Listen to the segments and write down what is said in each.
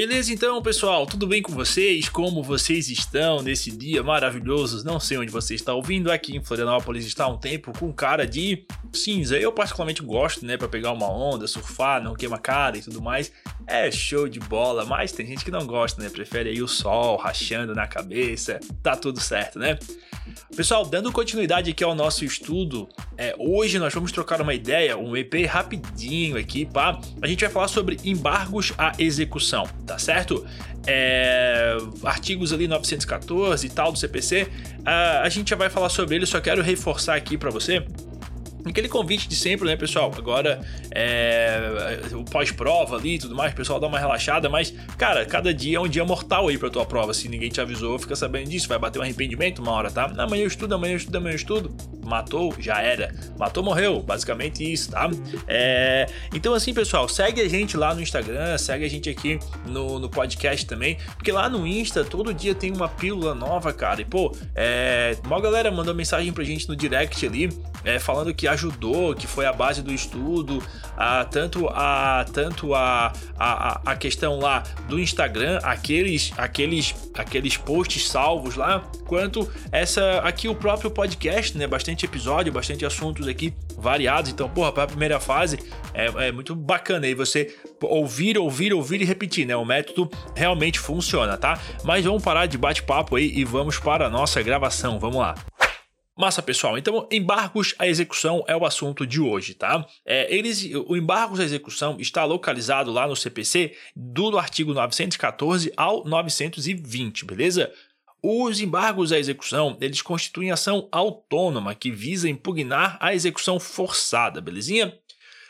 Beleza então, pessoal? Tudo bem com vocês? Como vocês estão nesse dia maravilhoso? Não sei onde você está ouvindo. Aqui em Florianópolis está um tempo com cara de cinza. Eu particularmente gosto, né, para pegar uma onda, surfar, não queima cara e tudo mais. É show de bola, mas tem gente que não gosta, né? Prefere aí o sol rachando na cabeça. Tá tudo certo, né? Pessoal, dando continuidade aqui ao nosso estudo, é, hoje nós vamos trocar uma ideia, um EP rapidinho aqui, pá. A gente vai falar sobre embargos à execução, tá certo? É, artigos ali 914 e tal do CPC, a, a gente já vai falar sobre ele, só quero reforçar aqui para você Aquele convite de sempre, né, pessoal? Agora é o pós-prova ali e tudo mais, pessoal dá uma relaxada, mas, cara, cada dia é um dia mortal aí pra tua prova. Se ninguém te avisou, fica sabendo disso. Vai bater um arrependimento uma hora, tá? Amanhã eu estudo, amanhã eu estudo, amanhã eu estudo. Matou, já era. Matou, morreu. Basicamente isso, tá? É... Então, assim, pessoal, segue a gente lá no Instagram, segue a gente aqui no, no podcast também, porque lá no Insta todo dia tem uma pílula nova, cara. E, pô, é... uma galera mandou mensagem pra gente no direct ali, é, falando que ajudou, que foi a base do estudo, a, tanto a tanto a, a, a questão lá do Instagram, aqueles aqueles aqueles posts salvos lá, quanto essa aqui o próprio podcast, né? Bastante episódio, bastante assuntos aqui variados. Então, porra, para a primeira fase é, é muito bacana aí você ouvir, ouvir, ouvir e repetir, né? O método realmente funciona, tá? Mas vamos parar de bate-papo aí e vamos para a nossa gravação. Vamos lá. Massa, pessoal. Então, embargos à execução é o assunto de hoje, tá? É, eles, o embargos à execução está localizado lá no CPC do artigo 914 ao 920, beleza? Os embargos à execução, eles constituem ação autônoma que visa impugnar a execução forçada, belezinha?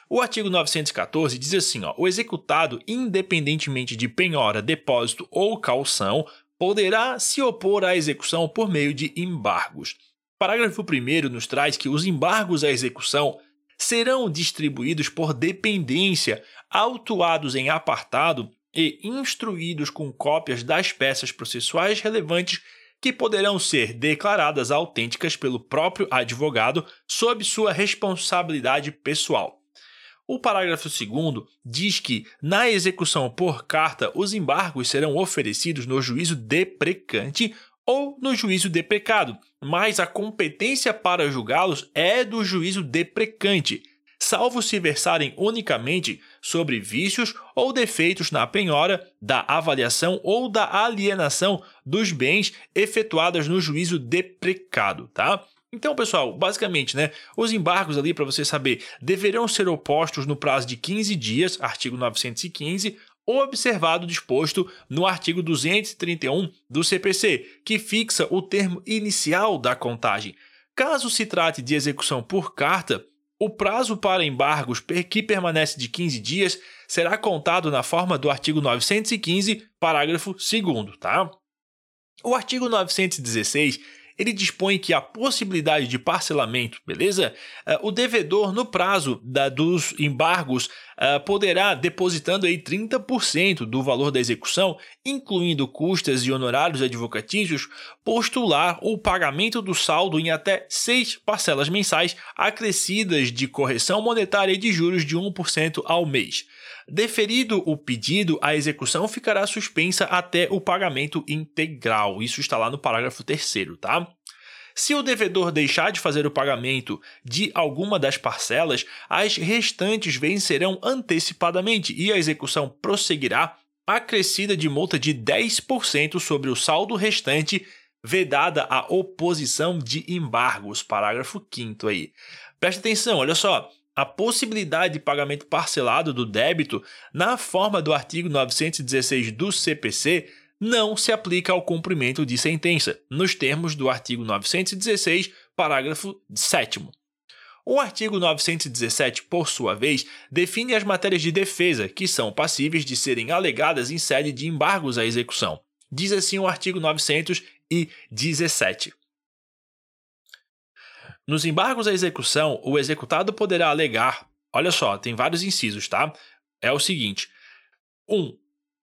O artigo 914 diz assim, ó, o executado, independentemente de penhora, depósito ou calção, poderá se opor à execução por meio de embargos. Parágrafo 1 nos traz que os embargos à execução serão distribuídos por dependência, autuados em apartado e instruídos com cópias das peças processuais relevantes que poderão ser declaradas autênticas pelo próprio advogado sob sua responsabilidade pessoal. O parágrafo 2 diz que, na execução por carta, os embargos serão oferecidos no juízo deprecante ou no juízo deprecado, mas a competência para julgá-los é do juízo deprecante, salvo se versarem unicamente sobre vícios ou defeitos na penhora, da avaliação ou da alienação dos bens efetuadas no juízo deprecado, tá? Então, pessoal, basicamente, né, os embargos ali para você saber deverão ser opostos no prazo de 15 dias, artigo 915, observado disposto no artigo 231 do CPC, que fixa o termo inicial da contagem. Caso se trate de execução por carta, o prazo para embargos que permanece de 15 dias será contado na forma do artigo 915, parágrafo 2 tá? O artigo 916 ele dispõe que a possibilidade de parcelamento, beleza? Uh, o devedor, no prazo da, dos embargos, uh, poderá, depositando aí 30% do valor da execução, incluindo custas e honorários advocatícios, postular o pagamento do saldo em até seis parcelas mensais acrescidas de correção monetária e de juros de 1% ao mês. Deferido o pedido, a execução ficará suspensa até o pagamento integral. Isso está lá no parágrafo 3, tá? Se o devedor deixar de fazer o pagamento de alguma das parcelas, as restantes vencerão antecipadamente e a execução prosseguirá acrescida de multa de 10% sobre o saldo restante, vedada a oposição de embargos. Parágrafo 5 aí. Presta atenção, olha só a possibilidade de pagamento parcelado do débito na forma do artigo 916 do CPC não se aplica ao cumprimento de sentença, nos termos do artigo 916, parágrafo 7. O artigo 917, por sua vez, define as matérias de defesa que são passíveis de serem alegadas em sede de embargos à execução. Diz assim o artigo 917. Nos embargos à execução, o executado poderá alegar. Olha só, tem vários incisos, tá? É o seguinte: 1. Um,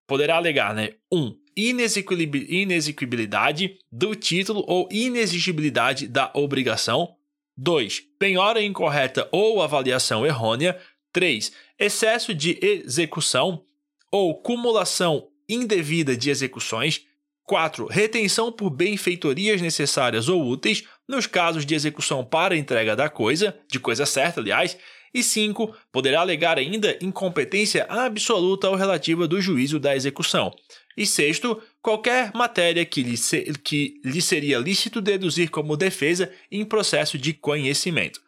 poderá alegar, né? 1. Um, inexequibilidade do título ou inexigibilidade da obrigação. 2. Penhora incorreta ou avaliação errônea. 3. Excesso de execução ou cumulação indevida de execuções. 4. Retenção por benfeitorias necessárias ou úteis, nos casos de execução para entrega da coisa, de coisa certa, aliás. E 5. Poderá alegar ainda incompetência absoluta ou relativa do juízo da execução. E sexto, qualquer matéria que lhe, se, que lhe seria lícito deduzir como defesa em processo de conhecimento.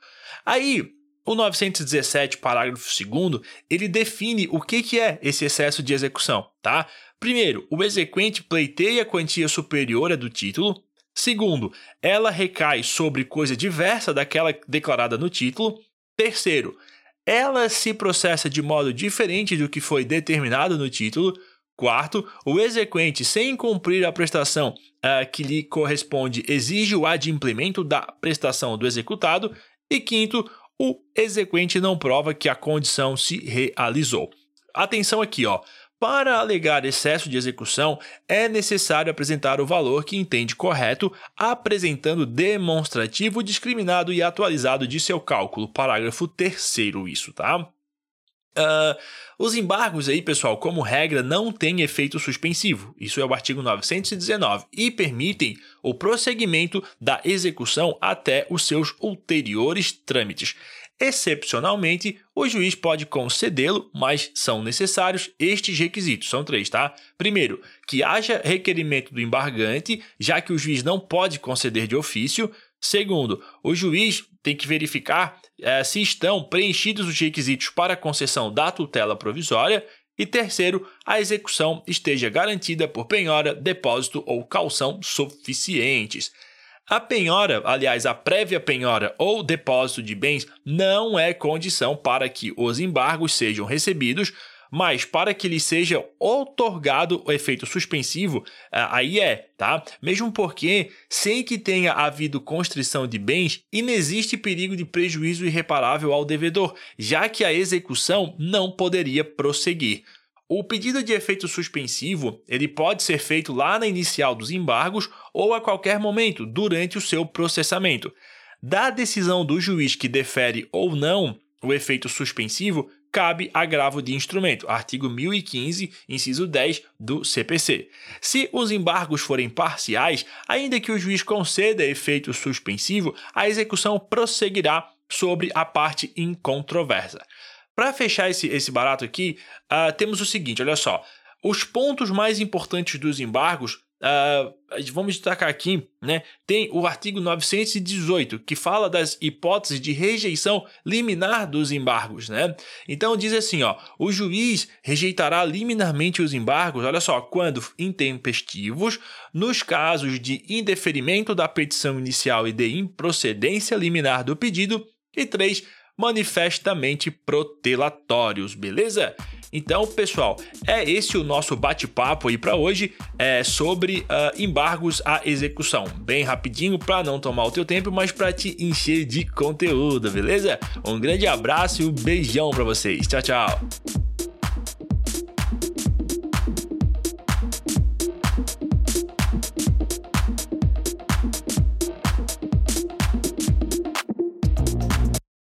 Aí, o 917, parágrafo 2 ele define o que, que é esse excesso de execução, tá? Primeiro, o exequente pleiteia quantia superior à do título. Segundo, ela recai sobre coisa diversa daquela declarada no título. Terceiro, ela se processa de modo diferente do que foi determinado no título. Quarto, o exequente, sem cumprir a prestação uh, que lhe corresponde, exige o adimplemento da prestação do executado. E quinto, o exequente não prova que a condição se realizou. Atenção aqui, ó. Para alegar excesso de execução, é necessário apresentar o valor que entende correto, apresentando demonstrativo discriminado e atualizado de seu cálculo. Parágrafo 3 isso, tá? Uh, os embargos aí, pessoal, como regra, não têm efeito suspensivo. Isso é o artigo 919 e permitem o prosseguimento da execução até os seus ulteriores trâmites. Excepcionalmente, o juiz pode concedê-lo, mas são necessários estes requisitos. São três, tá? Primeiro, que haja requerimento do embargante, já que o juiz não pode conceder de ofício. Segundo, o juiz tem que verificar é, se estão preenchidos os requisitos para a concessão da tutela provisória. E terceiro, a execução esteja garantida por penhora, depósito ou calção suficientes. A penhora, aliás, a prévia penhora ou depósito de bens não é condição para que os embargos sejam recebidos, mas para que lhe seja otorgado o efeito suspensivo, aí é, tá? Mesmo porque, sem que tenha havido constrição de bens, inexiste perigo de prejuízo irreparável ao devedor, já que a execução não poderia prosseguir. O pedido de efeito suspensivo ele pode ser feito lá na inicial dos embargos ou a qualquer momento durante o seu processamento. Da decisão do juiz que defere ou não o efeito suspensivo, cabe agravo de instrumento, artigo 1015, inciso 10 do CPC. Se os embargos forem parciais, ainda que o juiz conceda efeito suspensivo, a execução prosseguirá sobre a parte incontroversa. Para fechar esse, esse barato aqui, uh, temos o seguinte: olha só. Os pontos mais importantes dos embargos, uh, vamos destacar aqui, né? Tem o artigo 918, que fala das hipóteses de rejeição liminar dos embargos, né? Então diz assim, ó, o juiz rejeitará liminarmente os embargos, olha só, quando intempestivos, nos casos de indeferimento da petição inicial e de improcedência liminar do pedido, e três, manifestamente protelatórios, beleza? Então, pessoal, é esse o nosso bate-papo aí para hoje é sobre uh, embargos à execução. Bem rapidinho para não tomar o teu tempo, mas para te encher de conteúdo, beleza? Um grande abraço e um beijão para vocês. Tchau, tchau.